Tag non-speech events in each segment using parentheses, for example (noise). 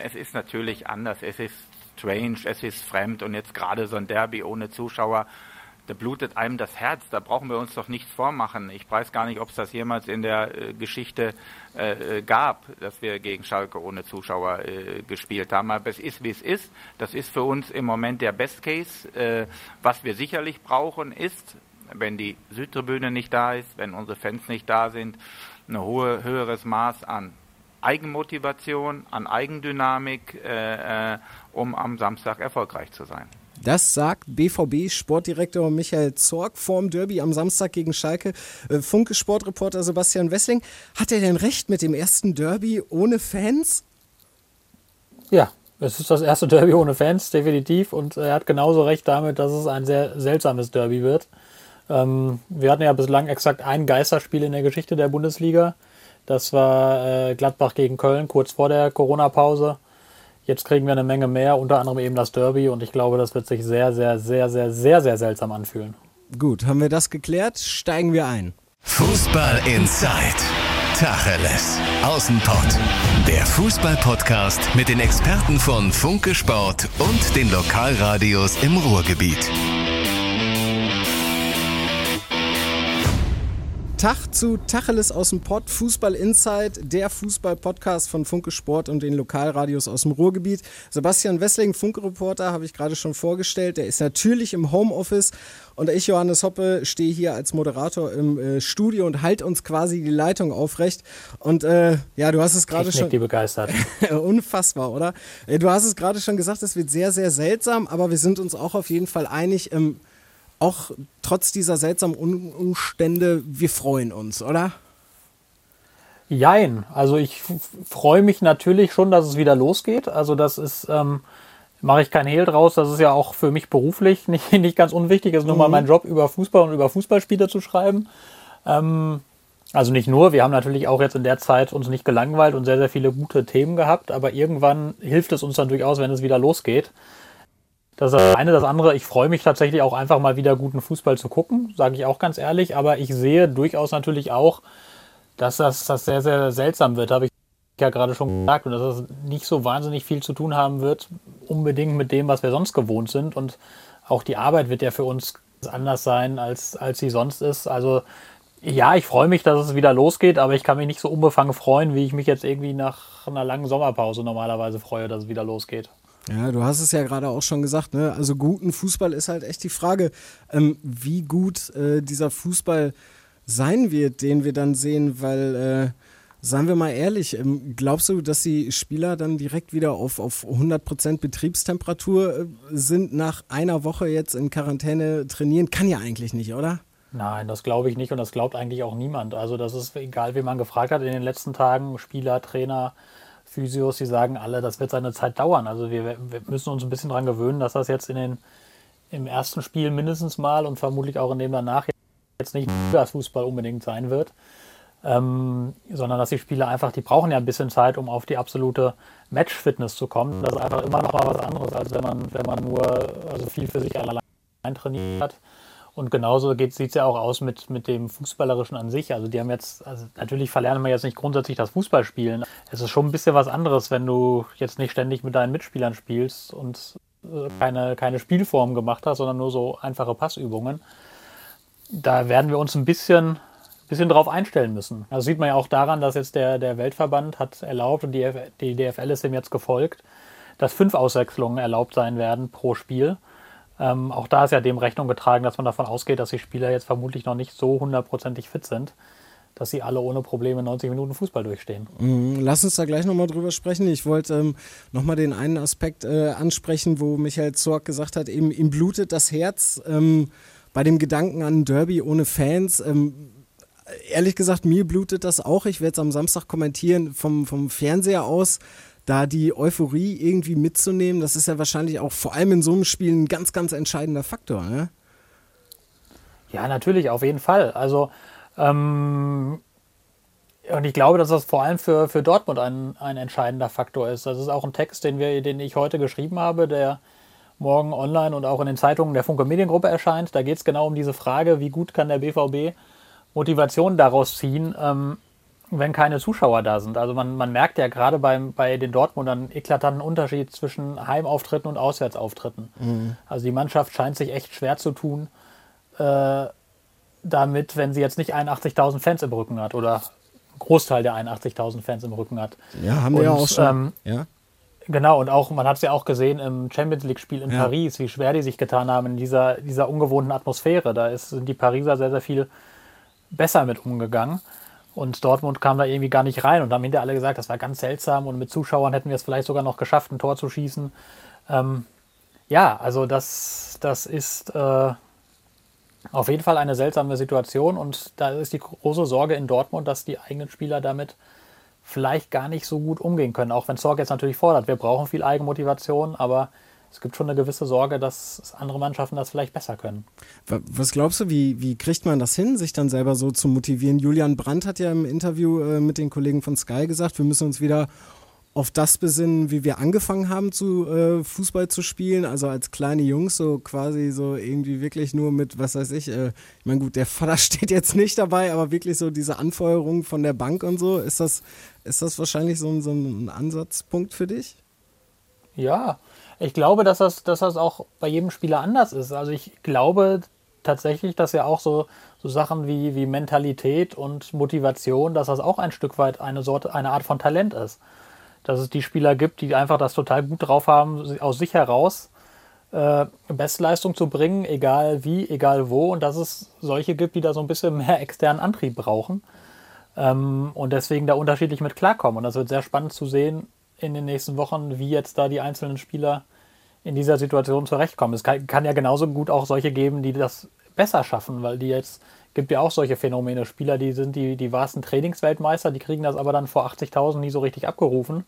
Es ist natürlich anders, es ist strange, es ist fremd und jetzt gerade so ein Derby ohne Zuschauer da blutet einem das Herz. Da brauchen wir uns doch nichts vormachen. Ich weiß gar nicht, ob es das jemals in der äh, Geschichte äh, gab, dass wir gegen Schalke ohne Zuschauer äh, gespielt haben. Aber es ist, wie es ist. Das ist für uns im Moment der Best Case. Äh, was wir sicherlich brauchen, ist, wenn die Südtribüne nicht da ist, wenn unsere Fans nicht da sind, ein höheres Maß an Eigenmotivation, an Eigendynamik, äh, äh, um am Samstag erfolgreich zu sein. Das sagt BVB-Sportdirektor Michael Zorg vorm Derby am Samstag gegen Schalke. Äh, Funke Sportreporter Sebastian Wessling. Hat er denn recht mit dem ersten Derby ohne Fans? Ja, es ist das erste Derby ohne Fans, definitiv. Und er hat genauso recht damit, dass es ein sehr seltsames Derby wird. Ähm, wir hatten ja bislang exakt ein Geisterspiel in der Geschichte der Bundesliga. Das war äh, Gladbach gegen Köln kurz vor der Corona-Pause. Jetzt kriegen wir eine Menge mehr, unter anderem eben das Derby und ich glaube, das wird sich sehr, sehr, sehr, sehr, sehr, sehr seltsam anfühlen. Gut, haben wir das geklärt? Steigen wir ein. Fußball Inside. Tacheles. Außenpott. Der Fußball-Podcast mit den Experten von Funke Sport und den Lokalradios im Ruhrgebiet. Tag zu Tacheles aus dem Pott, Fußball Inside, der Fußball-Podcast von Funke Sport und den Lokalradios aus dem Ruhrgebiet. Sebastian Wessling, Funke-Reporter, habe ich gerade schon vorgestellt. Der ist natürlich im Homeoffice und ich, Johannes Hoppe, stehe hier als Moderator im äh, Studio und halte uns quasi die Leitung aufrecht. Und äh, ja, du hast es gerade schon. die begeistert. (laughs) Unfassbar, oder? Äh, du hast es gerade schon gesagt, es wird sehr, sehr seltsam, aber wir sind uns auch auf jeden Fall einig. Ähm, auch trotz dieser seltsamen Umstände, wir freuen uns, oder? Jein. Also ich freue mich natürlich schon, dass es wieder losgeht. Also das ist, ähm, mache ich kein Hehl draus. Das ist ja auch für mich beruflich (laughs) nicht, nicht ganz unwichtig. Es ist mhm. nun mal mhm. mein Job, über Fußball und über Fußballspiele zu schreiben. Ähm, also nicht nur, wir haben natürlich auch jetzt in der Zeit uns nicht gelangweilt und sehr, sehr viele gute Themen gehabt, aber irgendwann hilft es uns dann durchaus, wenn es wieder losgeht. Das ist das eine. Das andere, ich freue mich tatsächlich auch einfach mal wieder guten Fußball zu gucken, sage ich auch ganz ehrlich. Aber ich sehe durchaus natürlich auch, dass das, das sehr, sehr seltsam wird, habe ich ja gerade schon gesagt. Und dass das nicht so wahnsinnig viel zu tun haben wird, unbedingt mit dem, was wir sonst gewohnt sind. Und auch die Arbeit wird ja für uns anders sein, als, als sie sonst ist. Also ja, ich freue mich, dass es wieder losgeht, aber ich kann mich nicht so unbefangen freuen, wie ich mich jetzt irgendwie nach einer langen Sommerpause normalerweise freue, dass es wieder losgeht. Ja, du hast es ja gerade auch schon gesagt, ne? Also guten Fußball ist halt echt die Frage, ähm, wie gut äh, dieser Fußball sein wird, den wir dann sehen, weil, äh, seien wir mal ehrlich, ähm, glaubst du, dass die Spieler dann direkt wieder auf, auf 100% Betriebstemperatur äh, sind, nach einer Woche jetzt in Quarantäne trainieren? Kann ja eigentlich nicht, oder? Nein, das glaube ich nicht und das glaubt eigentlich auch niemand. Also das ist egal, wie man gefragt hat in den letzten Tagen, Spieler, Trainer, Physios, die sagen alle, das wird seine Zeit dauern. Also wir, wir müssen uns ein bisschen daran gewöhnen, dass das jetzt in den, im ersten Spiel mindestens mal und vermutlich auch in dem danach jetzt nicht das Fußball unbedingt sein wird. Ähm, sondern dass die Spieler einfach, die brauchen ja ein bisschen Zeit, um auf die absolute Match-Fitness zu kommen. Das ist einfach immer noch mal was anderes, als wenn man, wenn man nur also viel für sich allein trainiert. Und genauso sieht es ja auch aus mit, mit dem Fußballerischen an sich. Also die haben jetzt, also natürlich verlernen wir jetzt nicht grundsätzlich das Fußballspielen. Es ist schon ein bisschen was anderes, wenn du jetzt nicht ständig mit deinen Mitspielern spielst und äh, keine, keine Spielform gemacht hast, sondern nur so einfache Passübungen. Da werden wir uns ein bisschen, bisschen drauf einstellen müssen. Also sieht man ja auch daran, dass jetzt der, der Weltverband hat erlaubt und die, die DFL ist dem jetzt gefolgt, dass fünf Auswechslungen erlaubt sein werden pro Spiel. Ähm, auch da ist ja dem Rechnung getragen, dass man davon ausgeht, dass die Spieler jetzt vermutlich noch nicht so hundertprozentig fit sind, dass sie alle ohne Probleme 90 Minuten Fußball durchstehen. Mhm, lass uns da gleich nochmal drüber sprechen. Ich wollte ähm, nochmal den einen Aspekt äh, ansprechen, wo Michael Zorg gesagt hat, eben ihm blutet das Herz ähm, bei dem Gedanken an Derby ohne Fans. Ähm, ehrlich gesagt, mir blutet das auch. Ich werde es am Samstag kommentieren vom, vom Fernseher aus da die Euphorie irgendwie mitzunehmen, das ist ja wahrscheinlich auch vor allem in so einem Spiel ein ganz, ganz entscheidender Faktor. Ne? Ja, natürlich, auf jeden Fall. Also, ähm, und ich glaube, dass das vor allem für, für Dortmund ein, ein entscheidender Faktor ist. Das ist auch ein Text, den, wir, den ich heute geschrieben habe, der morgen online und auch in den Zeitungen der Funke Mediengruppe erscheint. Da geht es genau um diese Frage, wie gut kann der BVB Motivation daraus ziehen, ähm, wenn keine Zuschauer da sind. Also man, man merkt ja gerade beim, bei den Dortmundern eklatanten Unterschied zwischen Heimauftritten und Auswärtsauftritten. Mhm. Also die Mannschaft scheint sich echt schwer zu tun, äh, damit, wenn sie jetzt nicht 81.000 Fans im Rücken hat oder einen Großteil der 81.000 Fans im Rücken hat. Ja, haben wir und, ja auch schon. Ähm, ja. Genau, und auch, man hat es ja auch gesehen im Champions League-Spiel in ja. Paris, wie schwer die sich getan haben in dieser, dieser ungewohnten Atmosphäre. Da ist, sind die Pariser sehr, sehr viel besser mit umgegangen. Und Dortmund kam da irgendwie gar nicht rein und haben hinterher alle gesagt, das war ganz seltsam und mit Zuschauern hätten wir es vielleicht sogar noch geschafft, ein Tor zu schießen. Ähm, ja, also das, das ist äh, auf jeden Fall eine seltsame Situation und da ist die große Sorge in Dortmund, dass die eigenen Spieler damit vielleicht gar nicht so gut umgehen können. Auch wenn Sorge jetzt natürlich fordert, wir brauchen viel Eigenmotivation, aber es gibt schon eine gewisse Sorge, dass andere Mannschaften das vielleicht besser können. Was glaubst du, wie, wie kriegt man das hin, sich dann selber so zu motivieren? Julian Brandt hat ja im Interview äh, mit den Kollegen von Sky gesagt, wir müssen uns wieder auf das besinnen, wie wir angefangen haben zu äh, Fußball zu spielen, also als kleine Jungs, so quasi so irgendwie wirklich nur mit, was weiß ich, äh, ich meine gut, der Vater (laughs) steht jetzt nicht dabei, aber wirklich so diese Anfeuerung von der Bank und so, ist das, ist das wahrscheinlich so, so ein Ansatzpunkt für dich? Ja, ich glaube, dass das, dass das auch bei jedem Spieler anders ist. Also ich glaube tatsächlich, dass ja auch so, so Sachen wie, wie Mentalität und Motivation, dass das auch ein Stück weit eine Sorte, eine Art von Talent ist dass es die Spieler gibt, die einfach das total gut drauf haben, aus sich heraus äh, Bestleistung zu bringen, egal wie, egal wo, und dass es solche gibt, die da so ein bisschen mehr externen Antrieb brauchen ähm, und deswegen da unterschiedlich mit klarkommen. Und das wird sehr spannend zu sehen in den nächsten Wochen, wie jetzt da die einzelnen Spieler in dieser Situation zurechtkommen. Es kann, kann ja genauso gut auch solche geben, die das besser schaffen, weil die jetzt gibt ja auch solche Phänomene. Spieler, die sind die, die wahrsten Trainingsweltmeister, die kriegen das aber dann vor 80.000 nie so richtig abgerufen.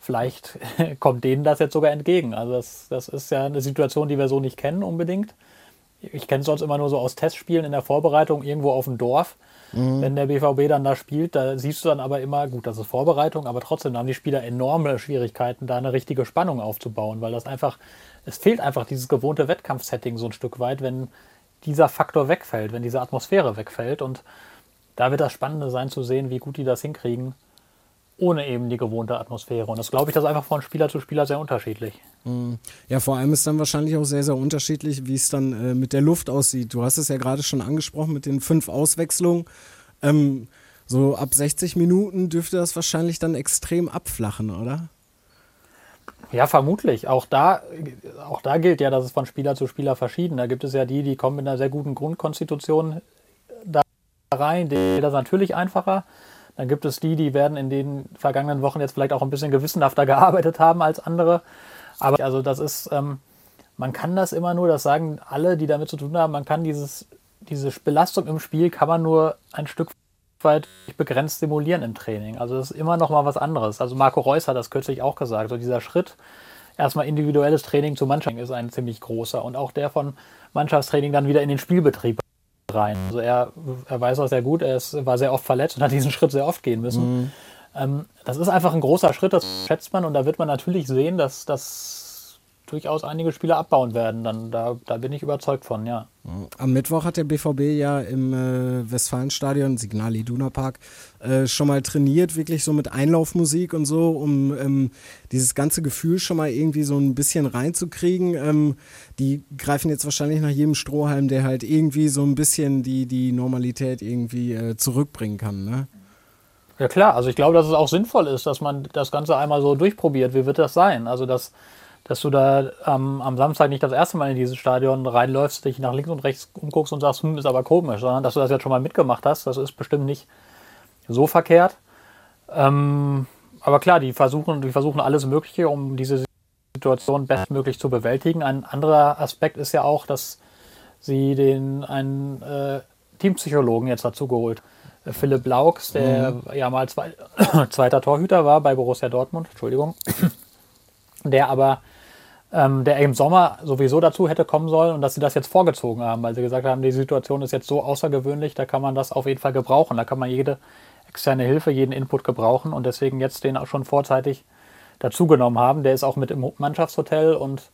Vielleicht (laughs) kommt denen das jetzt sogar entgegen. Also das, das ist ja eine Situation, die wir so nicht kennen unbedingt. Ich kenne es sonst immer nur so aus Testspielen in der Vorbereitung irgendwo auf dem Dorf. Mhm. Wenn der BVB dann da spielt, da siehst du dann aber immer, gut, das ist Vorbereitung, aber trotzdem haben die Spieler enorme Schwierigkeiten, da eine richtige Spannung aufzubauen, weil das einfach, es fehlt einfach dieses gewohnte Wettkampfsetting so ein Stück weit, wenn, dieser Faktor wegfällt, wenn diese Atmosphäre wegfällt. Und da wird das Spannende sein zu sehen, wie gut die das hinkriegen, ohne eben die gewohnte Atmosphäre. Und das glaube ich, das ist einfach von Spieler zu Spieler sehr unterschiedlich. Mhm. Ja, vor allem ist dann wahrscheinlich auch sehr, sehr unterschiedlich, wie es dann äh, mit der Luft aussieht. Du hast es ja gerade schon angesprochen mit den fünf Auswechslungen. Ähm, so ab 60 Minuten dürfte das wahrscheinlich dann extrem abflachen, oder? Ja, vermutlich. Auch da, auch da gilt ja, dass es von Spieler zu Spieler verschieden. Da gibt es ja die, die kommen mit einer sehr guten Grundkonstitution da rein, denen ist das natürlich einfacher. Dann gibt es die, die werden in den vergangenen Wochen jetzt vielleicht auch ein bisschen gewissenhafter (laughs) gearbeitet haben als andere. Aber also das ist, ähm, man kann das immer nur, das sagen alle, die damit zu tun haben, man kann dieses, diese Belastung im Spiel kann man nur ein Stück weit begrenzt simulieren im Training. Also das ist immer noch mal was anderes. Also Marco Reus hat das kürzlich auch gesagt. So dieser Schritt, erstmal individuelles Training zu Mannschaft ist ein ziemlich großer und auch der von Mannschaftstraining dann wieder in den Spielbetrieb rein. Also er, er weiß auch sehr gut, er ist, war sehr oft verletzt und hat diesen Schritt sehr oft gehen müssen. Mhm. Ähm, das ist einfach ein großer Schritt, das schätzt man und da wird man natürlich sehen, dass das durchaus einige Spieler abbauen werden. Dann, da, da bin ich überzeugt von, ja. Am Mittwoch hat der BVB ja im äh, Westfalenstadion, Signal Iduna Park, äh, schon mal trainiert, wirklich so mit Einlaufmusik und so, um ähm, dieses ganze Gefühl schon mal irgendwie so ein bisschen reinzukriegen. Ähm, die greifen jetzt wahrscheinlich nach jedem Strohhalm, der halt irgendwie so ein bisschen die, die Normalität irgendwie äh, zurückbringen kann, ne? Ja klar, also ich glaube, dass es auch sinnvoll ist, dass man das Ganze einmal so durchprobiert. Wie wird das sein? Also dass dass du da ähm, am Samstag nicht das erste Mal in dieses Stadion reinläufst, dich nach links und rechts umguckst und sagst, hm, ist aber komisch, sondern dass du das jetzt schon mal mitgemacht hast. Das ist bestimmt nicht so verkehrt. Ähm, aber klar, die versuchen, die versuchen alles Mögliche, um diese Situation bestmöglich zu bewältigen. Ein anderer Aspekt ist ja auch, dass sie den einen äh, Teampsychologen jetzt dazu geholt. Äh, Philipp Laux, der mhm. ja mal zwei, (coughs) zweiter Torhüter war bei Borussia Dortmund, Entschuldigung, der aber ähm, der im Sommer sowieso dazu hätte kommen sollen und dass sie das jetzt vorgezogen haben, weil sie gesagt haben, die Situation ist jetzt so außergewöhnlich, da kann man das auf jeden Fall gebrauchen. Da kann man jede externe Hilfe, jeden Input gebrauchen und deswegen jetzt den auch schon vorzeitig dazugenommen haben. Der ist auch mit im Mannschaftshotel und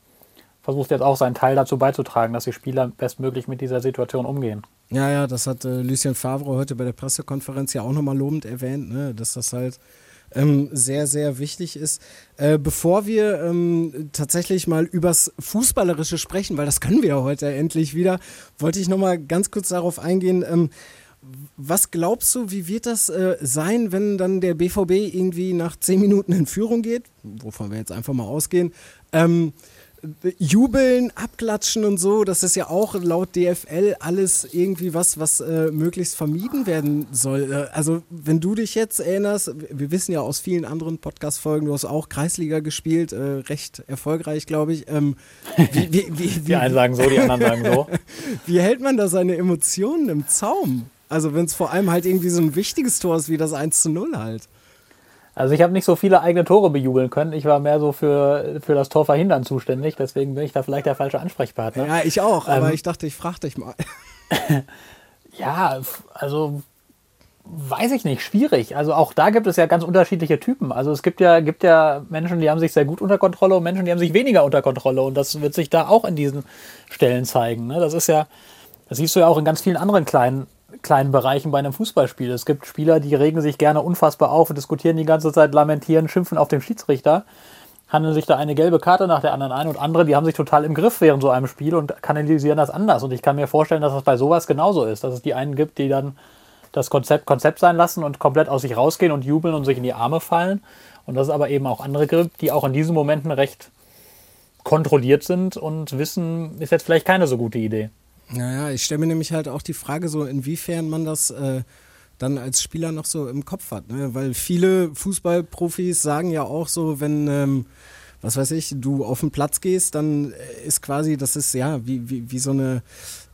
versucht jetzt auch seinen Teil dazu beizutragen, dass die Spieler bestmöglich mit dieser Situation umgehen. Ja, ja, das hat äh, Lucien Favre heute bei der Pressekonferenz ja auch nochmal lobend erwähnt, ne, dass das halt ähm, sehr, sehr wichtig ist. Äh, bevor wir ähm, tatsächlich mal übers Fußballerische sprechen, weil das können wir ja heute endlich wieder, wollte ich nochmal ganz kurz darauf eingehen. Ähm, was glaubst du, wie wird das äh, sein, wenn dann der BVB irgendwie nach zehn Minuten in Führung geht, wovon wir jetzt einfach mal ausgehen? Ähm, Jubeln, abklatschen und so, das ist ja auch laut DFL alles irgendwie was, was äh, möglichst vermieden werden soll. Äh, also, wenn du dich jetzt erinnerst, wir wissen ja aus vielen anderen Podcast-Folgen, du hast auch Kreisliga gespielt, äh, recht erfolgreich, glaube ich. Ähm, wie, wie, wie, (laughs) die einen sagen so, die anderen sagen so. (laughs) wie hält man da seine Emotionen im Zaum? Also, wenn es vor allem halt irgendwie so ein wichtiges Tor ist wie das 1 zu 0 halt. Also ich habe nicht so viele eigene Tore bejubeln können. Ich war mehr so für, für das Tor verhindern zuständig. Deswegen bin ich da vielleicht der falsche Ansprechpartner. Ja, ich auch. Aber ähm, ich dachte, ich frage dich mal. (laughs) ja, also weiß ich nicht, schwierig. Also auch da gibt es ja ganz unterschiedliche Typen. Also es gibt ja, gibt ja Menschen, die haben sich sehr gut unter Kontrolle und Menschen, die haben sich weniger unter Kontrolle. Und das wird sich da auch in diesen Stellen zeigen. Ne? Das ist ja, das siehst du ja auch in ganz vielen anderen kleinen kleinen Bereichen bei einem Fußballspiel. Es gibt Spieler, die regen sich gerne unfassbar auf und diskutieren die ganze Zeit, lamentieren, schimpfen auf den Schiedsrichter, handeln sich da eine gelbe Karte nach der anderen ein und andere, die haben sich total im Griff während so einem Spiel und kanalisieren das anders. Und ich kann mir vorstellen, dass das bei sowas genauso ist, dass es die einen gibt, die dann das Konzept Konzept sein lassen und komplett aus sich rausgehen und jubeln und sich in die Arme fallen. Und dass es aber eben auch andere gibt, die auch in diesen Momenten recht kontrolliert sind und wissen, ist jetzt vielleicht keine so gute Idee. Naja, ich stelle mir nämlich halt auch die Frage so, inwiefern man das äh, dann als Spieler noch so im Kopf hat. Ne? Weil viele Fußballprofis sagen ja auch so, wenn, ähm, was weiß ich, du auf den Platz gehst, dann ist quasi, das ist ja wie, wie, wie so eine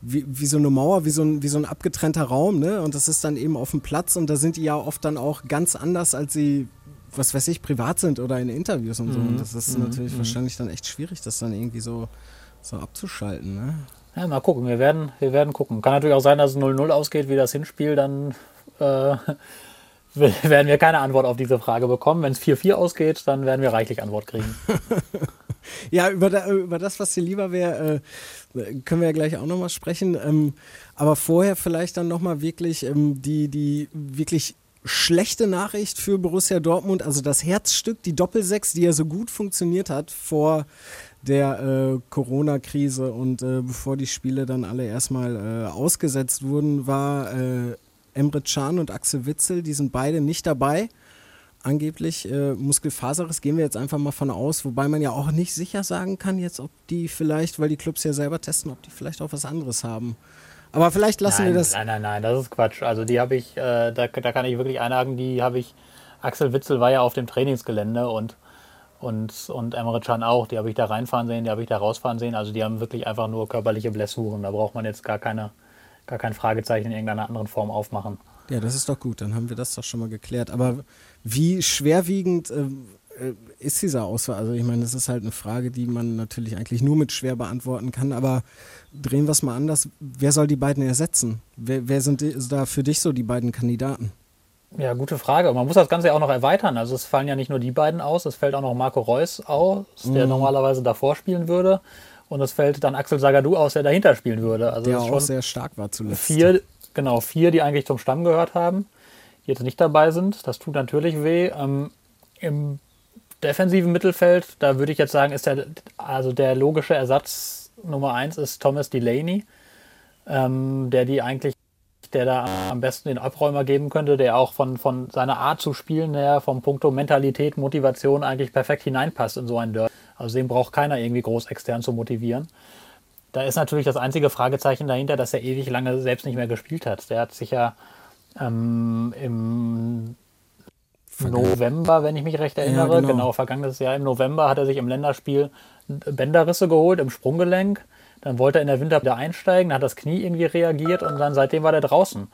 wie, wie so eine Mauer, wie so, ein, wie so ein abgetrennter Raum, ne? Und das ist dann eben auf dem Platz und da sind die ja oft dann auch ganz anders, als sie, was weiß ich, privat sind oder in Interviews und so. Mhm. Und das ist mhm. natürlich mhm. wahrscheinlich dann echt schwierig, das dann irgendwie so, so abzuschalten, ne? Ja, mal gucken, wir werden, wir werden gucken. Kann natürlich auch sein, dass es 0-0 ausgeht wie das Hinspiel, dann äh, (laughs) werden wir keine Antwort auf diese Frage bekommen. Wenn es 4-4 ausgeht, dann werden wir reichlich Antwort kriegen. (laughs) ja, über, da, über, das, was dir lieber wäre, äh, können wir ja gleich auch nochmal sprechen. Ähm, aber vorher vielleicht dann nochmal wirklich ähm, die, die wirklich schlechte Nachricht für Borussia Dortmund, also das Herzstück, die Doppelsechs, die ja so gut funktioniert hat vor der äh, Corona-Krise und äh, bevor die Spiele dann alle erstmal äh, ausgesetzt wurden, war äh, Emre Can und Axel Witzel, die sind beide nicht dabei. Angeblich äh, Muskelfaserriss gehen wir jetzt einfach mal von aus, wobei man ja auch nicht sicher sagen kann jetzt, ob die vielleicht, weil die Clubs ja selber testen, ob die vielleicht auch was anderes haben. Aber vielleicht lassen nein, wir das. Nein, nein, nein, das ist Quatsch. Also die habe ich, äh, da, da kann ich wirklich einhaken, die habe ich, Axel Witzel war ja auf dem Trainingsgelände und und, und Emre Can auch. Die habe ich da reinfahren sehen, die habe ich da rausfahren sehen. Also die haben wirklich einfach nur körperliche Blessuren. Da braucht man jetzt gar, keine, gar kein Fragezeichen in irgendeiner anderen Form aufmachen. Ja, das ist doch gut. Dann haben wir das doch schon mal geklärt. Aber wie schwerwiegend äh, äh ist dieser Ausfall? Also ich meine, das ist halt eine Frage, die man natürlich eigentlich nur mit schwer beantworten kann. Aber drehen wir es mal anders. Wer soll die beiden ersetzen? Wer, wer sind da für dich so die beiden Kandidaten? Ja, gute Frage. Man muss das Ganze ja auch noch erweitern. Also es fallen ja nicht nur die beiden aus, es fällt auch noch Marco Reus aus, der mhm. normalerweise davor spielen würde. Und es fällt dann Axel Sagadou aus, der dahinter spielen würde. Also der auch sehr stark war zuletzt. Vier, genau, vier, die eigentlich zum Stamm gehört haben, die jetzt nicht dabei sind. Das tut natürlich weh. Ähm, Im defensiven Mittelfeld, da würde ich jetzt sagen, ist der, also der logische Ersatz Nummer eins ist Thomas Delaney, ähm, der die eigentlich der da am besten den Abräumer geben könnte, der auch von, von seiner Art zu spielen her, vom Punkto Mentalität, Motivation eigentlich perfekt hineinpasst in so ein Derby. Also den braucht keiner irgendwie groß extern zu motivieren. Da ist natürlich das einzige Fragezeichen dahinter, dass er ewig lange selbst nicht mehr gespielt hat. Der hat sich ja ähm, im November, wenn ich mich recht erinnere, ja, genau. genau, vergangenes Jahr im November hat er sich im Länderspiel Bänderrisse geholt im Sprunggelenk dann wollte er in der Winter wieder einsteigen, dann hat das Knie irgendwie reagiert und dann seitdem war er draußen.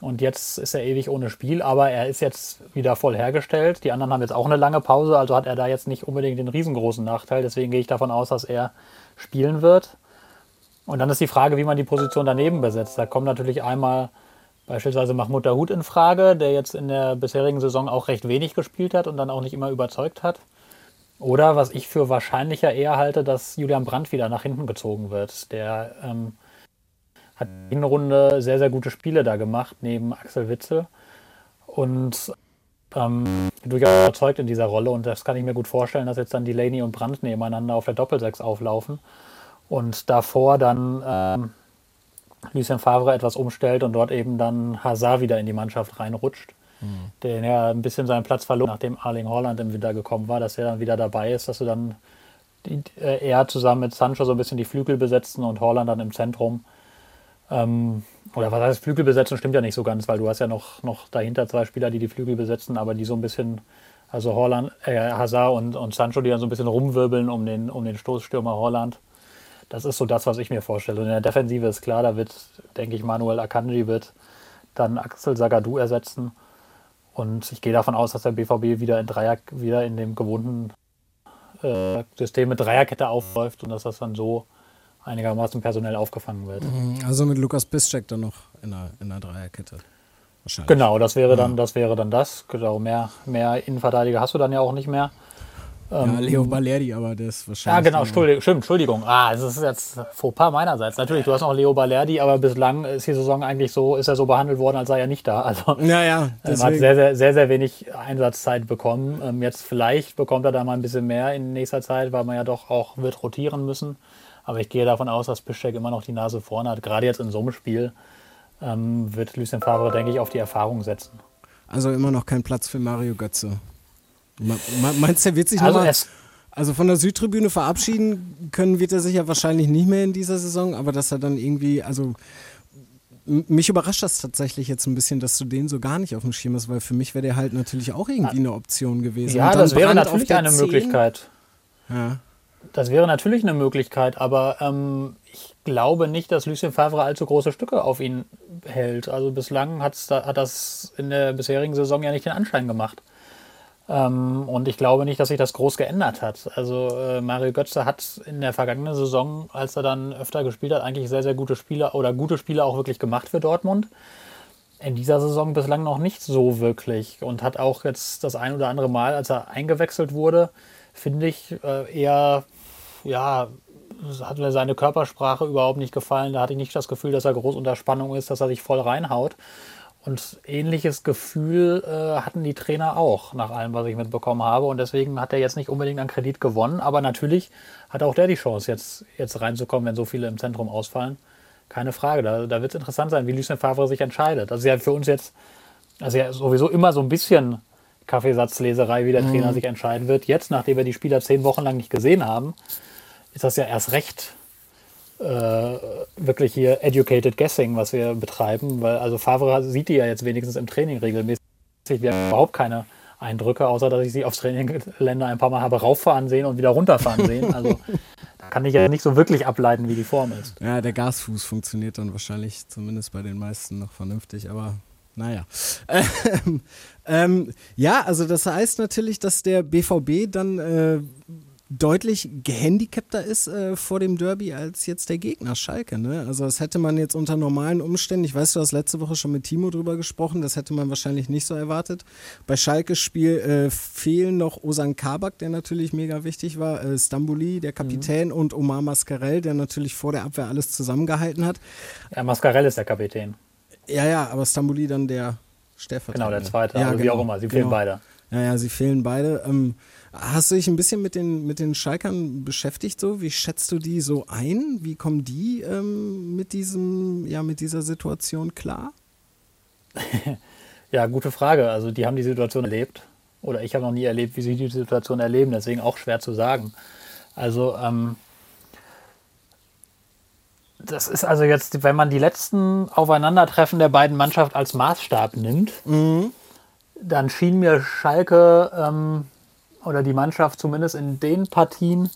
Und jetzt ist er ewig ohne Spiel, aber er ist jetzt wieder voll hergestellt. Die anderen haben jetzt auch eine lange Pause, also hat er da jetzt nicht unbedingt den riesengroßen Nachteil. Deswegen gehe ich davon aus, dass er spielen wird. Und dann ist die Frage, wie man die Position daneben besetzt. Da kommt natürlich einmal beispielsweise Mahmoud Dahoud in Frage, der jetzt in der bisherigen Saison auch recht wenig gespielt hat und dann auch nicht immer überzeugt hat. Oder was ich für wahrscheinlicher eher halte, dass Julian Brandt wieder nach hinten gezogen wird. Der ähm, hat in der Runde sehr, sehr gute Spiele da gemacht, neben Axel Witzel. Und ähm, durchaus überzeugt in dieser Rolle. Und das kann ich mir gut vorstellen, dass jetzt dann Delaney und Brandt nebeneinander auf der Doppelsechs auflaufen. Und davor dann ähm, Lucien Favre etwas umstellt und dort eben dann Hazard wieder in die Mannschaft reinrutscht mhm. der ja ein bisschen seinen Platz verloren, nachdem Arling Holland im Winter gekommen war, dass er dann wieder dabei ist, dass du dann äh, er zusammen mit Sancho so ein bisschen die Flügel besetzen und Holland dann im Zentrum. Ähm, oder was heißt Flügel besetzen, stimmt ja nicht so ganz, weil du hast ja noch, noch dahinter zwei Spieler, die die Flügel besetzen, aber die so ein bisschen, also Holland, äh, Hazard und, und Sancho, die dann so ein bisschen rumwirbeln um den, um den Stoßstürmer Holland. Das ist so das, was ich mir vorstelle. Und in der Defensive ist klar, da wird, denke ich, Manuel Akanji wird dann Axel Sagadou ersetzen. Und ich gehe davon aus, dass der BVB wieder in Dreier, wieder in dem gewohnten äh, System mit Dreierkette aufläuft und dass das dann so einigermaßen personell aufgefangen wird. Mhm, also mit Lukas Piszczek dann noch in der, in der Dreierkette. Wahrscheinlich. Genau, das wäre dann, das wäre dann das. Genau, mehr, mehr Innenverteidiger hast du dann ja auch nicht mehr. Ja, ähm, Leo Balerdi, aber der ist wahrscheinlich. Ja, genau, Entschuldigung, stimmt, Entschuldigung. Ah, das ist jetzt Fauxpas meinerseits. Natürlich, du hast noch Leo Balerdi, aber bislang ist die Saison eigentlich so, ist er so behandelt worden, als sei er nicht da. Also, ja, ja. Er hat sehr, sehr, sehr, sehr wenig Einsatzzeit bekommen. Ähm, jetzt vielleicht bekommt er da mal ein bisschen mehr in nächster Zeit, weil man ja doch auch wird rotieren müssen. Aber ich gehe davon aus, dass Piszczek immer noch die Nase vorne hat. Gerade jetzt in so einem Spiel ähm, wird Lucien Favre, denke ich, auf die Erfahrung setzen. Also immer noch kein Platz für Mario Götze. Meinst du, er wird sich also nochmal. Also von der Südtribüne verabschieden können wird er sich ja wahrscheinlich nicht mehr in dieser Saison, aber dass er dann irgendwie, also mich überrascht das tatsächlich jetzt ein bisschen, dass du den so gar nicht auf dem Schirm hast, weil für mich wäre der halt natürlich auch irgendwie eine Option gewesen. Ja, das wäre natürlich eine 10. Möglichkeit. Ja. Das wäre natürlich eine Möglichkeit, aber ähm, ich glaube nicht, dass Lucien Favre allzu große Stücke auf ihn hält. Also bislang da, hat das in der bisherigen Saison ja nicht den Anschein gemacht. Ähm, und ich glaube nicht, dass sich das groß geändert hat. Also äh, Mario Götze hat in der vergangenen Saison, als er dann öfter gespielt hat, eigentlich sehr, sehr gute Spiele oder gute Spiele auch wirklich gemacht für Dortmund. In dieser Saison bislang noch nicht so wirklich und hat auch jetzt das ein oder andere Mal, als er eingewechselt wurde, finde ich äh, eher, ja, hat mir seine Körpersprache überhaupt nicht gefallen. Da hatte ich nicht das Gefühl, dass er groß unter Spannung ist, dass er sich voll reinhaut. Und ähnliches Gefühl äh, hatten die Trainer auch, nach allem, was ich mitbekommen habe. Und deswegen hat er jetzt nicht unbedingt an Kredit gewonnen. Aber natürlich hat auch der die Chance, jetzt, jetzt reinzukommen, wenn so viele im Zentrum ausfallen. Keine Frage. Da, da wird es interessant sein, wie Lucien Favre sich entscheidet. Das ist ja für uns jetzt, also ja sowieso immer so ein bisschen Kaffeesatzleserei, wie der mhm. Trainer sich entscheiden wird. Jetzt, nachdem wir die Spieler zehn Wochen lang nicht gesehen haben, ist das ja erst recht äh, wirklich hier educated guessing, was wir betreiben, weil also Favre sieht die ja jetzt wenigstens im Training regelmäßig. Wir haben überhaupt keine Eindrücke, außer dass ich sie aufs Traininggelände ein paar Mal habe rauffahren sehen und wieder runterfahren sehen. Also da kann ich ja nicht so wirklich ableiten, wie die Form ist. Ja, der Gasfuß funktioniert dann wahrscheinlich zumindest bei den meisten noch vernünftig, aber naja. (laughs) Ähm, ähm, ja, also das heißt natürlich, dass der BVB dann äh, deutlich gehandicapter ist äh, vor dem Derby als jetzt der Gegner Schalke. Ne? Also das hätte man jetzt unter normalen Umständen, ich weiß, du hast letzte Woche schon mit Timo drüber gesprochen, das hätte man wahrscheinlich nicht so erwartet. Bei Schalkes Spiel äh, fehlen noch Osan Kabak, der natürlich mega wichtig war, äh, Stambuli, der Kapitän mhm. und Omar Mascarell, der natürlich vor der Abwehr alles zusammengehalten hat. Ja, Mascarell ist der Kapitän. Ja, ja, aber Stambuli dann der Stellvertreter. Genau, der zweite, ja, also genau, wie auch immer, sie genau. fehlen beide. Ja, ja, sie fehlen beide. Ähm, Hast du dich ein bisschen mit den, mit den Schalkern beschäftigt so? Wie schätzt du die so ein? Wie kommen die ähm, mit diesem, ja, mit dieser Situation klar? (laughs) ja, gute Frage. Also die haben die Situation erlebt. Oder ich habe noch nie erlebt, wie sie die Situation erleben, deswegen auch schwer zu sagen. Also, ähm, das ist also jetzt, wenn man die letzten Aufeinandertreffen der beiden Mannschaften als Maßstab nimmt, mhm. dann schien mir Schalke ähm, oder die Mannschaft zumindest in den Partien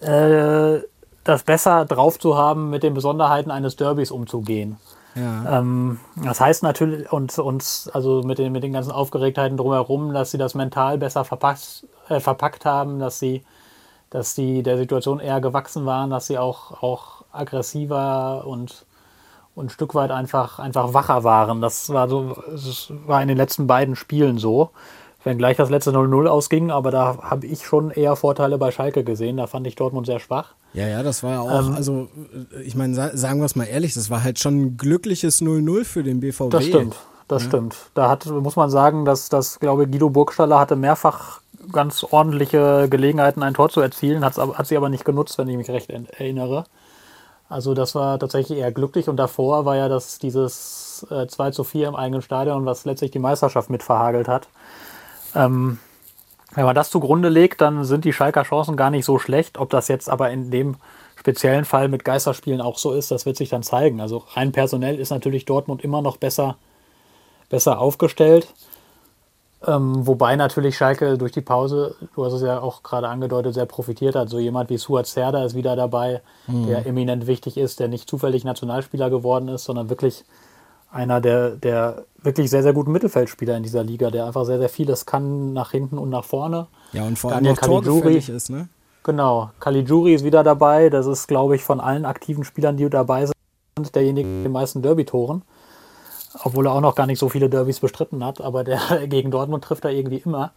äh, das besser drauf zu haben, mit den Besonderheiten eines Derbys umzugehen. Ja. Ähm, das heißt natürlich, und uns, also mit den, mit den ganzen Aufgeregtheiten drumherum, dass sie das mental besser verpackt, äh, verpackt haben, dass sie, dass sie der Situation eher gewachsen waren, dass sie auch, auch aggressiver und, und ein Stück weit einfach, einfach wacher waren. Das war so, das war in den letzten beiden Spielen so. Wenn gleich das letzte 0-0 ausging, aber da habe ich schon eher Vorteile bei Schalke gesehen. Da fand ich Dortmund sehr schwach. Ja, ja, das war ja auch, ähm, also ich meine, sagen wir es mal ehrlich, das war halt schon ein glückliches 0-0 für den BVB. Das stimmt, das ja. stimmt. Da hat, muss man sagen, dass das, glaube ich, Guido Burgstaller hatte mehrfach ganz ordentliche Gelegenheiten, ein Tor zu erzielen, hat, hat sie aber nicht genutzt, wenn ich mich recht erinnere. Also das war tatsächlich eher glücklich und davor war ja das dieses äh, 2 zu 4 im eigenen Stadion, was letztlich die Meisterschaft mit verhagelt hat. Ähm, wenn man das zugrunde legt, dann sind die Schalker Chancen gar nicht so schlecht. Ob das jetzt aber in dem speziellen Fall mit Geisterspielen auch so ist, das wird sich dann zeigen. Also rein personell ist natürlich Dortmund immer noch besser, besser aufgestellt. Ähm, wobei natürlich Schalke durch die Pause, du hast es ja auch gerade angedeutet, sehr profitiert hat. So jemand wie Suat Serda ist wieder dabei, mhm. der eminent wichtig ist, der nicht zufällig Nationalspieler geworden ist, sondern wirklich einer der, der wirklich sehr, sehr guten Mittelfeldspieler in dieser Liga, der einfach sehr, sehr vieles kann nach hinten und nach vorne. Ja, und vor allem Daniel auch torgefällig ist, ne? Genau. Caligiuri ist wieder dabei. Das ist, glaube ich, von allen aktiven Spielern, die dabei sind, derjenige mit den meisten Derby-Toren. Obwohl er auch noch gar nicht so viele Derbys bestritten hat, aber der (laughs) gegen Dortmund trifft er irgendwie immer.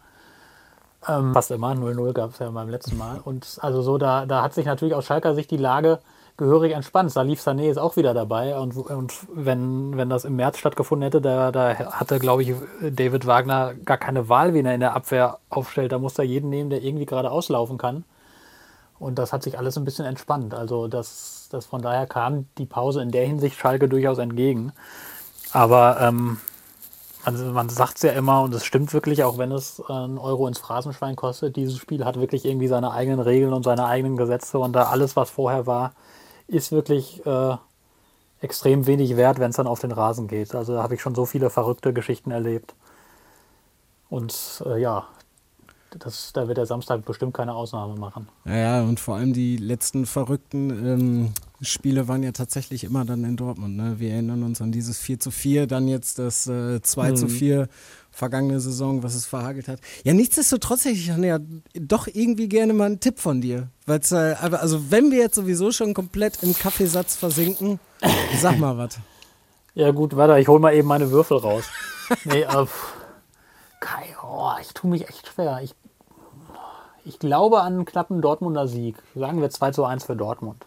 Ähm, fast immer. 0-0 gab es ja beim letzten Mal. Und also so, da, da hat sich natürlich aus Schalker Sicht die Lage gehörig entspannt. Salif Sané ist auch wieder dabei und, und wenn, wenn das im März stattgefunden hätte, da, da hatte, glaube ich, David Wagner gar keine Wahl, wen er in der Abwehr aufstellt. Da muss er jeden nehmen, der irgendwie gerade auslaufen kann. Und das hat sich alles ein bisschen entspannt. Also das, das von daher kam die Pause in der Hinsicht Schalke durchaus entgegen. Aber ähm, man, man sagt es ja immer und es stimmt wirklich, auch wenn es einen Euro ins Phrasenschwein kostet, dieses Spiel hat wirklich irgendwie seine eigenen Regeln und seine eigenen Gesetze und da alles, was vorher war, ist wirklich äh, extrem wenig wert, wenn es dann auf den Rasen geht. Also da habe ich schon so viele verrückte Geschichten erlebt. Und äh, ja, das, da wird der Samstag bestimmt keine Ausnahme machen. Ja, ja, und vor allem die letzten verrückten ähm, Spiele waren ja tatsächlich immer dann in Dortmund. Ne? Wir erinnern uns an dieses 4 zu 4, dann jetzt das äh, 2 mhm. zu 4 vergangene Saison, was es verhagelt hat. Ja, nichtsdestotrotz hätte ich ja doch irgendwie gerne mal einen Tipp von dir. Weil's, äh, also wenn wir jetzt sowieso schon komplett im Kaffeesatz versinken, sag mal was. Ja gut, warte, ich hole mal eben meine Würfel raus. nee, äh, Kai, oh, ich tue mich echt schwer. Ich, ich glaube an einen knappen Dortmunder Sieg. Sagen wir 2 zu 1 für Dortmund.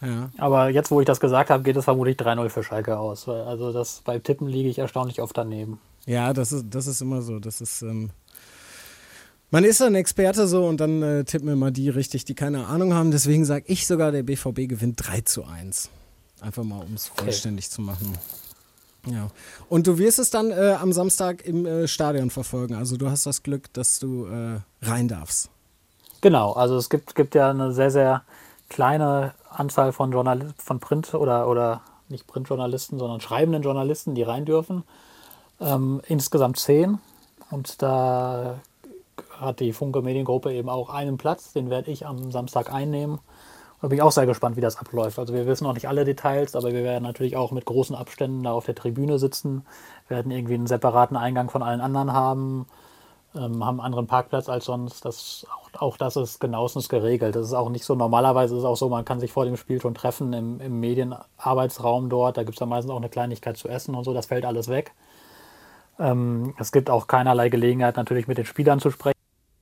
Ja. Aber jetzt, wo ich das gesagt habe, geht es vermutlich 3-0 für Schalke aus. Also das, bei Tippen liege ich erstaunlich oft daneben. Ja, das ist, das ist immer so. Das ist, ähm, man ist ein Experte so und dann äh, tippen wir mal die richtig, die keine Ahnung haben. Deswegen sage ich sogar, der BVB gewinnt 3 zu 1. Einfach mal, um es vollständig okay. zu machen. Ja. Und du wirst es dann äh, am Samstag im äh, Stadion verfolgen. Also du hast das Glück, dass du äh, rein darfst. Genau, also es gibt, gibt ja eine sehr, sehr kleine Anzahl von Journalisten, von Print- oder, oder nicht Printjournalisten, sondern schreibenden Journalisten, die rein dürfen. Ähm, insgesamt zehn. Und da hat die Funke Mediengruppe eben auch einen Platz, den werde ich am Samstag einnehmen. Da bin ich auch sehr gespannt, wie das abläuft. Also wir wissen noch nicht alle Details, aber wir werden natürlich auch mit großen Abständen da auf der Tribüne sitzen, werden irgendwie einen separaten Eingang von allen anderen haben, ähm, haben einen anderen Parkplatz als sonst. Das, auch, auch, das ist genauestens geregelt. Das ist auch nicht so, normalerweise ist es auch so, man kann sich vor dem Spiel schon treffen im, im Medienarbeitsraum dort. Da gibt es dann meistens auch eine Kleinigkeit zu essen und so, das fällt alles weg. Ähm, es gibt auch keinerlei Gelegenheit, natürlich mit den Spielern zu sprechen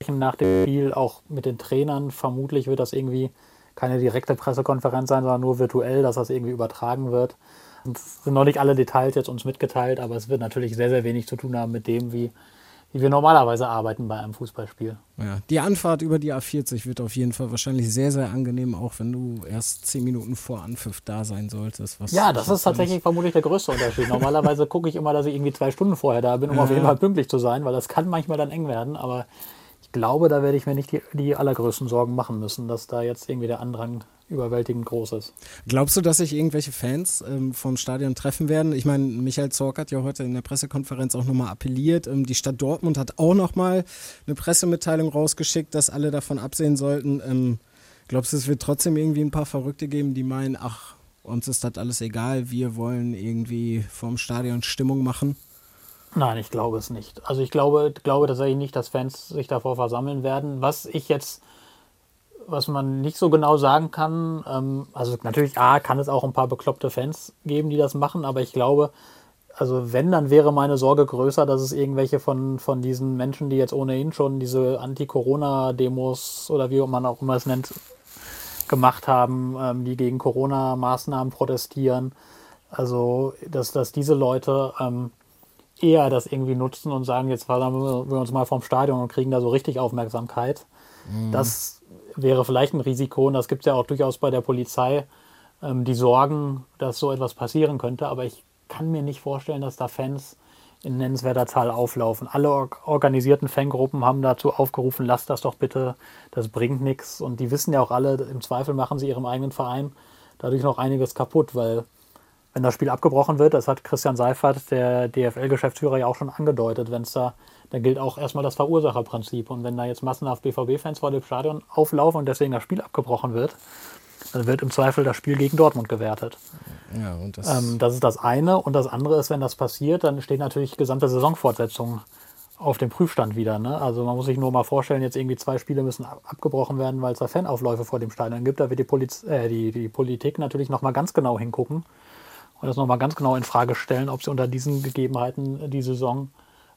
nach dem Spiel, auch mit den Trainern. Vermutlich wird das irgendwie keine direkte Pressekonferenz sein, sondern nur virtuell, dass das irgendwie übertragen wird. Es sind noch nicht alle Details jetzt uns mitgeteilt, aber es wird natürlich sehr, sehr wenig zu tun haben mit dem, wie wie wir normalerweise arbeiten bei einem Fußballspiel. Ja, die Anfahrt über die A40 wird auf jeden Fall wahrscheinlich sehr, sehr angenehm, auch wenn du erst zehn Minuten vor Anpfiff da sein solltest. ja, das ist tatsächlich vermutlich der größte Unterschied. Normalerweise gucke ich immer, dass ich irgendwie zwei Stunden vorher da bin, um ja. auf jeden Fall pünktlich zu sein, weil das kann manchmal dann eng werden, aber ich glaube, da werde ich mir nicht die, die allergrößten Sorgen machen müssen, dass da jetzt irgendwie der Andrang überwältigend groß ist. Glaubst du, dass sich irgendwelche Fans ähm, vom Stadion treffen werden? Ich meine, Michael Zorc hat ja heute in der Pressekonferenz auch nochmal appelliert. Ähm, die Stadt Dortmund hat auch nochmal eine Pressemitteilung rausgeschickt, dass alle davon absehen sollten. Ähm, glaubst du, es wird trotzdem irgendwie ein paar Verrückte geben, die meinen, ach, uns ist das alles egal, wir wollen irgendwie vorm Stadion Stimmung machen? Nein, ich glaube es nicht. Also ich glaube, glaube tatsächlich nicht, dass Fans sich davor versammeln werden. Was ich jetzt was man nicht so genau sagen kann. Ähm, also natürlich, A, kann es auch ein paar bekloppte Fans geben, die das machen, aber ich glaube, also wenn, dann wäre meine Sorge größer, dass es irgendwelche von, von diesen Menschen, die jetzt ohnehin schon diese Anti-Corona-Demos oder wie man auch immer es nennt, gemacht haben, ähm, die gegen Corona-Maßnahmen protestieren. Also, dass, dass diese Leute ähm, eher das irgendwie nutzen und sagen, jetzt fahren wir uns mal vom Stadion und kriegen da so richtig Aufmerksamkeit. Mhm. Das wäre vielleicht ein Risiko und das gibt es ja auch durchaus bei der Polizei, ähm, die Sorgen, dass so etwas passieren könnte. Aber ich kann mir nicht vorstellen, dass da Fans in nennenswerter Zahl auflaufen. Alle or organisierten Fangruppen haben dazu aufgerufen, lasst das doch bitte, das bringt nichts. Und die wissen ja auch alle, im Zweifel machen sie ihrem eigenen Verein dadurch noch einiges kaputt, weil wenn das Spiel abgebrochen wird, das hat Christian Seifert, der DFL-Geschäftsführer, ja auch schon angedeutet, wenn es da, da gilt auch erstmal das Verursacherprinzip. Und wenn da jetzt massenhaft BVB-Fans vor dem Stadion auflaufen und deswegen das Spiel abgebrochen wird, dann wird im Zweifel das Spiel gegen Dortmund gewertet. Ja, und das, ähm, das ist das eine. Und das andere ist, wenn das passiert, dann steht natürlich die gesamte Saisonfortsetzung auf dem Prüfstand wieder. Ne? Also man muss sich nur mal vorstellen, jetzt irgendwie zwei Spiele müssen abgebrochen werden, weil es da Fanaufläufe vor dem Stadion gibt. Da wird die, Poliz äh, die, die Politik natürlich nochmal ganz genau hingucken und das nochmal ganz genau in Frage stellen, ob sie unter diesen Gegebenheiten die Saison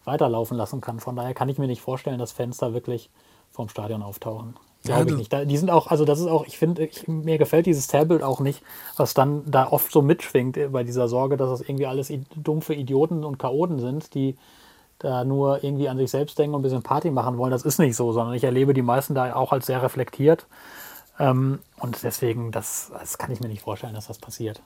weiterlaufen lassen kann. Von daher kann ich mir nicht vorstellen, dass Fans da wirklich vom Stadion auftauchen. Glaube ich nicht. die sind auch, also das ist auch, ich finde, mir gefällt dieses Zerrbild auch nicht, was dann da oft so mitschwingt bei dieser Sorge, dass das irgendwie alles dumpfe Idioten und Chaoten sind, die da nur irgendwie an sich selbst denken und ein bisschen Party machen wollen. Das ist nicht so, sondern ich erlebe die meisten da auch als sehr reflektiert. Ähm, und deswegen, das, das kann ich mir nicht vorstellen, dass das passiert.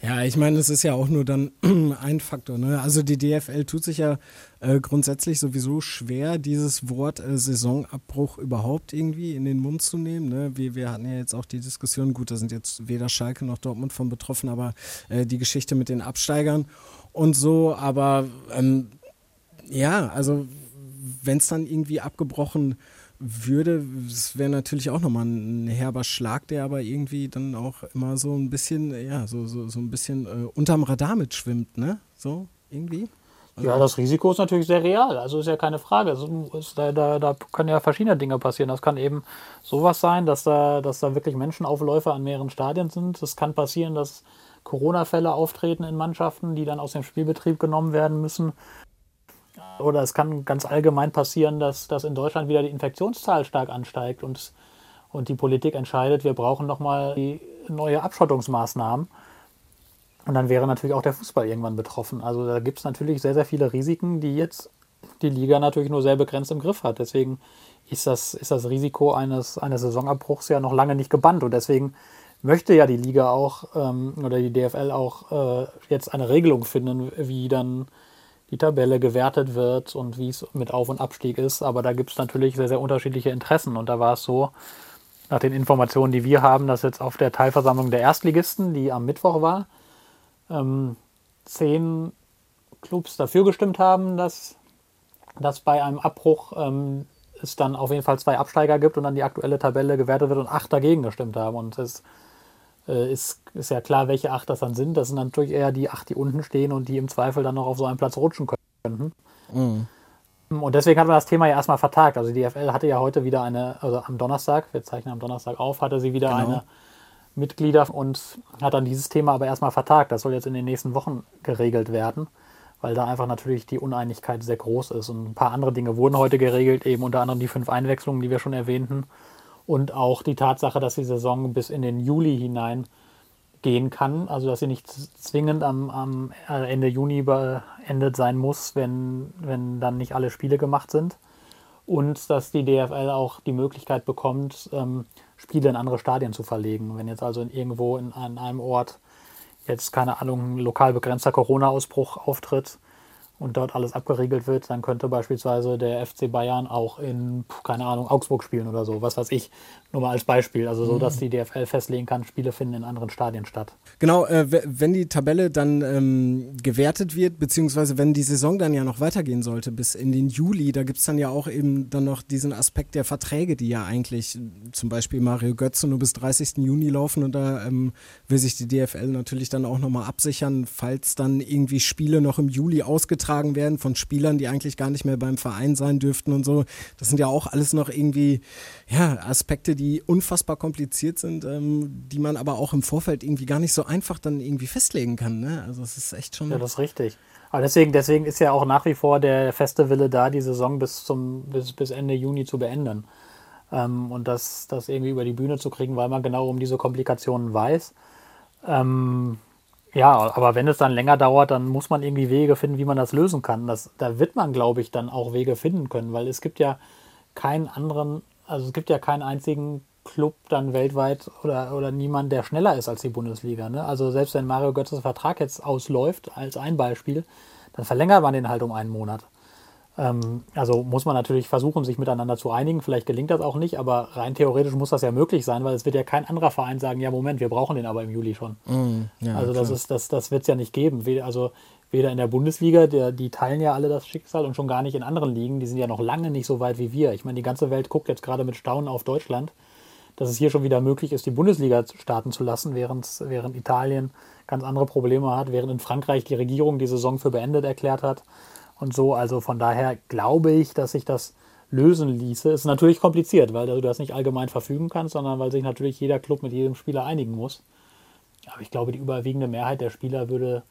Ja, ich meine, es ist ja auch nur dann (clears throat) ein Faktor. Ne? Also die DFL tut sich ja äh, grundsätzlich sowieso schwer, dieses Wort äh, Saisonabbruch überhaupt irgendwie in den Mund zu nehmen. Ne? Wir, wir hatten ja jetzt auch die Diskussion, gut, da sind jetzt weder Schalke noch Dortmund von betroffen, aber äh, die Geschichte mit den Absteigern und so. Aber ähm, ja, also wenn es dann irgendwie abgebrochen wird, würde, es wäre natürlich auch nochmal ein herber Schlag, der aber irgendwie dann auch immer so ein bisschen, ja, so, so, so ein bisschen äh, unterm Radar mitschwimmt, ne? So, irgendwie. Also ja, das Risiko ist natürlich sehr real, also ist ja keine Frage. Ist, da, da, da, können ja verschiedene Dinge passieren. Das kann eben sowas sein, dass da, dass da wirklich Menschenaufläufe an mehreren Stadien sind. Es kann passieren, dass Corona-Fälle auftreten in Mannschaften, die dann aus dem Spielbetrieb genommen werden müssen. Oder es kann ganz allgemein passieren, dass, dass in Deutschland wieder die Infektionszahl stark ansteigt und, und die Politik entscheidet, wir brauchen nochmal neue Abschottungsmaßnahmen. Und dann wäre natürlich auch der Fußball irgendwann betroffen. Also da gibt es natürlich sehr, sehr viele Risiken, die jetzt die Liga natürlich nur sehr begrenzt im Griff hat. Deswegen ist das, ist das Risiko eines, eines Saisonabbruchs ja noch lange nicht gebannt. Und deswegen möchte ja die Liga auch ähm, oder die DFL auch äh, jetzt eine Regelung finden, wie dann die Tabelle gewertet wird und wie es mit Auf- und Abstieg ist. Aber da gibt es natürlich sehr, sehr unterschiedliche Interessen. Und da war es so, nach den Informationen, die wir haben, dass jetzt auf der Teilversammlung der Erstligisten, die am Mittwoch war, ähm, zehn Clubs dafür gestimmt haben, dass, dass bei einem Abbruch ähm, es dann auf jeden Fall zwei Absteiger gibt und dann die aktuelle Tabelle gewertet wird und acht dagegen gestimmt haben. Und es äh, ist, ist ja klar, welche acht das dann sind. Das sind natürlich eher die acht, die unten stehen und die im Zweifel dann noch auf so einen Platz rutschen könnten. Mhm. Und deswegen hatten wir das Thema ja erstmal vertagt. Also die DFL hatte ja heute wieder eine, also am Donnerstag, wir zeichnen am Donnerstag auf, hatte sie wieder genau. eine Mitglieder und hat dann dieses Thema aber erstmal vertagt. Das soll jetzt in den nächsten Wochen geregelt werden, weil da einfach natürlich die Uneinigkeit sehr groß ist. Und ein paar andere Dinge wurden heute geregelt, eben unter anderem die fünf Einwechslungen, die wir schon erwähnten und auch die Tatsache, dass die Saison bis in den Juli hinein gehen kann, also dass sie nicht zwingend am, am Ende Juni beendet sein muss, wenn, wenn dann nicht alle Spiele gemacht sind. Und dass die DFL auch die Möglichkeit bekommt, ähm, Spiele in andere Stadien zu verlegen. Wenn jetzt also in irgendwo in, an einem Ort jetzt, keine Ahnung, ein lokal begrenzter Corona-Ausbruch auftritt, und dort alles abgeriegelt wird, dann könnte beispielsweise der FC Bayern auch in, keine Ahnung, Augsburg spielen oder so, was weiß ich. Nur mal als Beispiel. Also so, dass mhm. die DFL festlegen kann, Spiele finden in anderen Stadien statt. Genau, äh, wenn die Tabelle dann ähm, gewertet wird, beziehungsweise wenn die Saison dann ja noch weitergehen sollte, bis in den Juli, da gibt es dann ja auch eben dann noch diesen Aspekt der Verträge, die ja eigentlich zum Beispiel Mario Götze nur bis 30. Juni laufen und da ähm, will sich die DFL natürlich dann auch nochmal absichern, falls dann irgendwie Spiele noch im Juli ausgetragen ausgetragen werden von Spielern, die eigentlich gar nicht mehr beim Verein sein dürften und so. Das sind ja auch alles noch irgendwie ja, Aspekte, die unfassbar kompliziert sind, ähm, die man aber auch im Vorfeld irgendwie gar nicht so einfach dann irgendwie festlegen kann. Ne? Also es ist echt schon. Ja, das ist richtig. Aber deswegen, deswegen ist ja auch nach wie vor der feste Wille da, die Saison bis zum bis, bis Ende Juni zu beenden. Ähm, und das, das irgendwie über die Bühne zu kriegen, weil man genau um diese Komplikationen weiß. Ähm, ja, aber wenn es dann länger dauert, dann muss man irgendwie Wege finden, wie man das lösen kann. Das, da wird man, glaube ich, dann auch Wege finden können, weil es gibt ja keinen anderen, also es gibt ja keinen einzigen Club dann weltweit oder, oder niemand, der schneller ist als die Bundesliga. Ne? Also selbst wenn Mario Götzes Vertrag jetzt ausläuft, als ein Beispiel, dann verlängert man den halt um einen Monat. Ähm, also muss man natürlich versuchen, sich miteinander zu einigen. Vielleicht gelingt das auch nicht, aber rein theoretisch muss das ja möglich sein, weil es wird ja kein anderer Verein sagen, ja Moment, wir brauchen den aber im Juli schon. Mm, ja, also das ist, das, das wird es ja nicht geben. Also weder in der Bundesliga, der, die teilen ja alle das Schicksal und schon gar nicht in anderen Ligen. Die sind ja noch lange nicht so weit wie wir. Ich meine, die ganze Welt guckt jetzt gerade mit Staunen auf Deutschland, dass es hier schon wieder möglich ist, die Bundesliga starten zu lassen, während, während Italien ganz andere Probleme hat, während in Frankreich die Regierung die Saison für beendet erklärt hat und so. Also von daher glaube ich, dass sich das lösen ließe. Ist natürlich kompliziert, weil du das nicht allgemein verfügen kannst, sondern weil sich natürlich jeder Club mit jedem Spieler einigen muss. Aber ich glaube, die überwiegende Mehrheit der Spieler würde,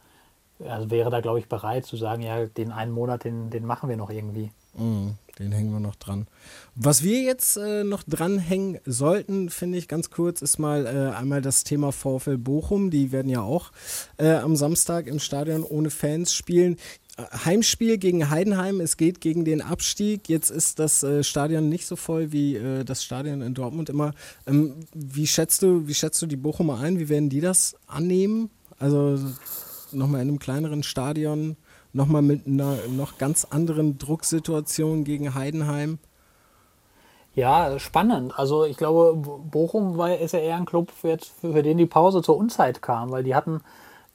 also wäre da, glaube ich, bereit zu sagen, ja, den einen Monat, den, den machen wir noch irgendwie. Mm, den hängen wir noch dran. Was wir jetzt äh, noch dranhängen sollten, finde ich ganz kurz, ist mal äh, einmal das Thema VfL Bochum. Die werden ja auch äh, am Samstag im Stadion ohne Fans spielen. Heimspiel gegen Heidenheim, es geht gegen den Abstieg. Jetzt ist das äh, Stadion nicht so voll wie äh, das Stadion in Dortmund immer. Ähm, wie, schätzt du, wie schätzt du die Bochumer ein? Wie werden die das annehmen? Also nochmal in einem kleineren Stadion, nochmal mit einer noch ganz anderen Drucksituation gegen Heidenheim. Ja, spannend. Also ich glaube, Bochum war, ist ja eher ein Club, für, für den die Pause zur Unzeit kam, weil die hatten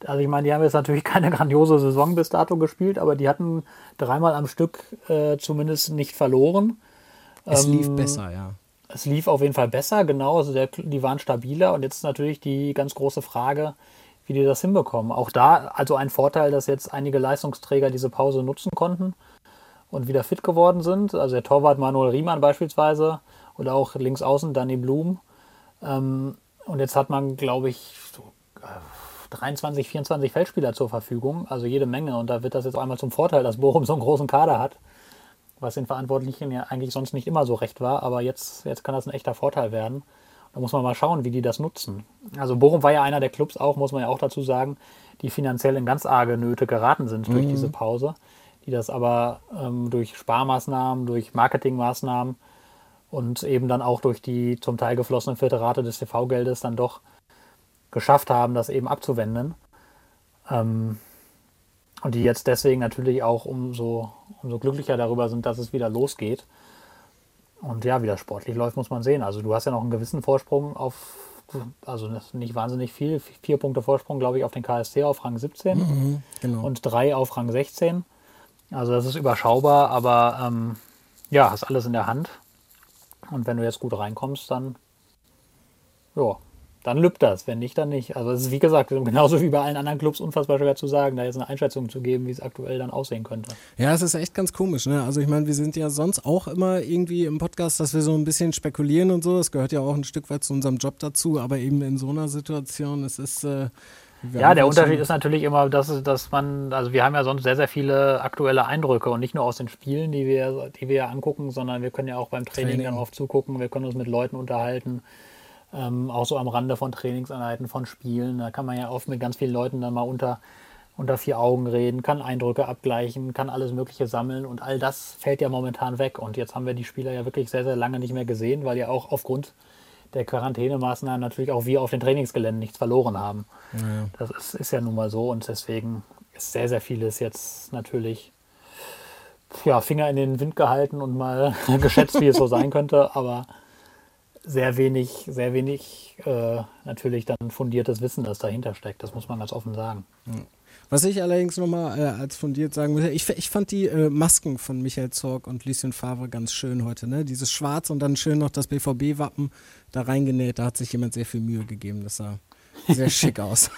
also ich meine, die haben jetzt natürlich (laughs) keine grandiose Saison bis dato gespielt, aber die hatten dreimal am Stück äh, zumindest nicht verloren. Es ähm, lief besser, ja. Es lief auf jeden Fall besser, genau. Also der, die waren stabiler und jetzt natürlich die ganz große Frage, wie die das hinbekommen. Auch da also ein Vorteil, dass jetzt einige Leistungsträger diese Pause nutzen konnten und wieder fit geworden sind. Also der Torwart Manuel Riemann beispielsweise oder auch links außen Danny Blum. Ähm, und jetzt hat man, glaube ich, so, äh, 23, 24 Feldspieler zur Verfügung, also jede Menge. Und da wird das jetzt einmal zum Vorteil, dass Bochum so einen großen Kader hat, was den Verantwortlichen ja eigentlich sonst nicht immer so recht war. Aber jetzt, jetzt kann das ein echter Vorteil werden. Da muss man mal schauen, wie die das nutzen. Also Bochum war ja einer der Clubs auch, muss man ja auch dazu sagen, die finanziell in ganz arge Nöte geraten sind durch mhm. diese Pause, die das aber ähm, durch Sparmaßnahmen, durch Marketingmaßnahmen und eben dann auch durch die zum Teil geflossenen Filterate des TV-Geldes dann doch geschafft haben, das eben abzuwenden. Ähm, und die jetzt deswegen natürlich auch umso, umso glücklicher darüber sind, dass es wieder losgeht. Und ja, wie das sportlich läuft, muss man sehen. Also du hast ja noch einen gewissen Vorsprung auf, also nicht wahnsinnig viel, vier Punkte Vorsprung, glaube ich, auf den KSC auf Rang 17 mhm, genau. und drei auf Rang 16. Also das ist überschaubar, aber ähm, ja, hast alles in der Hand. Und wenn du jetzt gut reinkommst, dann ja, dann lübt das. Wenn nicht, dann nicht. Also es ist wie gesagt (laughs) genauso wie bei allen anderen Clubs unfassbar schwer zu sagen, da jetzt eine Einschätzung zu geben, wie es aktuell dann aussehen könnte. Ja, es ist echt ganz komisch. Ne? Also ich meine, wir sind ja sonst auch immer irgendwie im Podcast, dass wir so ein bisschen spekulieren und so. Das gehört ja auch ein Stück weit zu unserem Job dazu. Aber eben in so einer Situation, es ist äh, ja, der Unterschied ist natürlich immer, dass, dass man, also wir haben ja sonst sehr, sehr viele aktuelle Eindrücke und nicht nur aus den Spielen, die wir, die wir ja angucken, sondern wir können ja auch beim Training, Training. dann oft zugucken, wir können uns mit Leuten unterhalten ähm, auch so am Rande von Trainingseinheiten, von Spielen. Da kann man ja oft mit ganz vielen Leuten dann mal unter, unter vier Augen reden, kann Eindrücke abgleichen, kann alles Mögliche sammeln und all das fällt ja momentan weg. Und jetzt haben wir die Spieler ja wirklich sehr, sehr lange nicht mehr gesehen, weil ja auch aufgrund der Quarantänemaßnahmen natürlich auch wir auf den Trainingsgeländen nichts verloren haben. Ja. Das ist, ist ja nun mal so und deswegen ist sehr, sehr vieles jetzt natürlich ja, Finger in den Wind gehalten und mal (laughs) geschätzt, wie es so sein könnte, aber sehr wenig, sehr wenig äh, natürlich dann fundiertes Wissen, das dahinter steckt. Das muss man ganz offen sagen. Was ich allerdings nochmal äh, als fundiert sagen muss, ich, ich fand die äh, Masken von Michael Zorg und Lucien Favre ganz schön heute. Ne? Dieses Schwarz und dann schön noch das BVB-Wappen da reingenäht. Da hat sich jemand sehr viel Mühe gegeben. Das sah sehr (laughs) schick aus.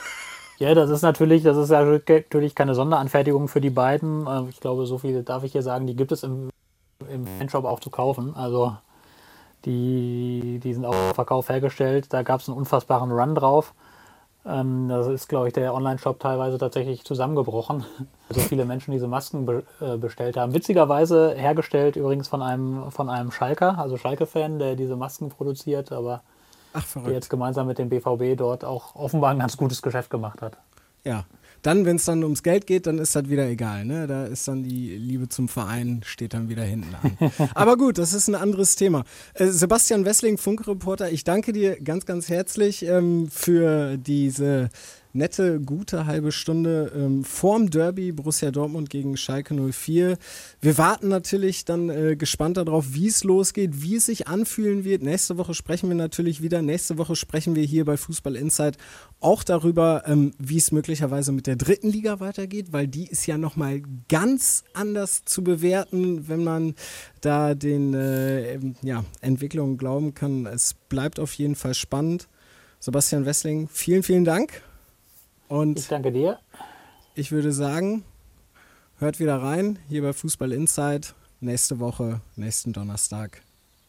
Ja, das ist natürlich, das ist ja natürlich keine Sonderanfertigung für die beiden. Ähm, ich glaube, so viel darf ich hier sagen, die gibt es im, im Fanshop auch zu kaufen. Also die, die sind auch im Verkauf hergestellt. Da gab es einen unfassbaren Run drauf. Ähm, das ist, glaube ich, der Online-Shop teilweise tatsächlich zusammengebrochen. (laughs) So viele Menschen diese Masken be äh, bestellt haben. Witzigerweise hergestellt übrigens von einem, von einem Schalker, also Schalke-Fan, der diese Masken produziert, aber Ach, der jetzt gemeinsam mit dem BVB dort auch offenbar ein ganz gutes Geschäft gemacht hat. Ja, dann, wenn es dann ums Geld geht, dann ist das wieder egal. Ne? Da ist dann die Liebe zum Verein, steht dann wieder hinten an. (laughs) Aber gut, das ist ein anderes Thema. Äh, Sebastian Wessling, Funkreporter, ich danke dir ganz, ganz herzlich ähm, für diese nette, gute halbe Stunde ähm, vorm Derby Borussia Dortmund gegen Schalke 04. Wir warten natürlich dann äh, gespannt darauf, wie es losgeht, wie es sich anfühlen wird. Nächste Woche sprechen wir natürlich wieder. Nächste Woche sprechen wir hier bei Fußball Insight auch darüber, ähm, wie es möglicherweise mit der dritten Liga weitergeht, weil die ist ja nochmal ganz anders zu bewerten, wenn man da den äh, ja, Entwicklungen glauben kann. Es bleibt auf jeden Fall spannend. Sebastian Wessling, vielen, vielen Dank. Und ich danke dir. Ich würde sagen, hört wieder rein hier bei Fußball Insight. Nächste Woche, nächsten Donnerstag.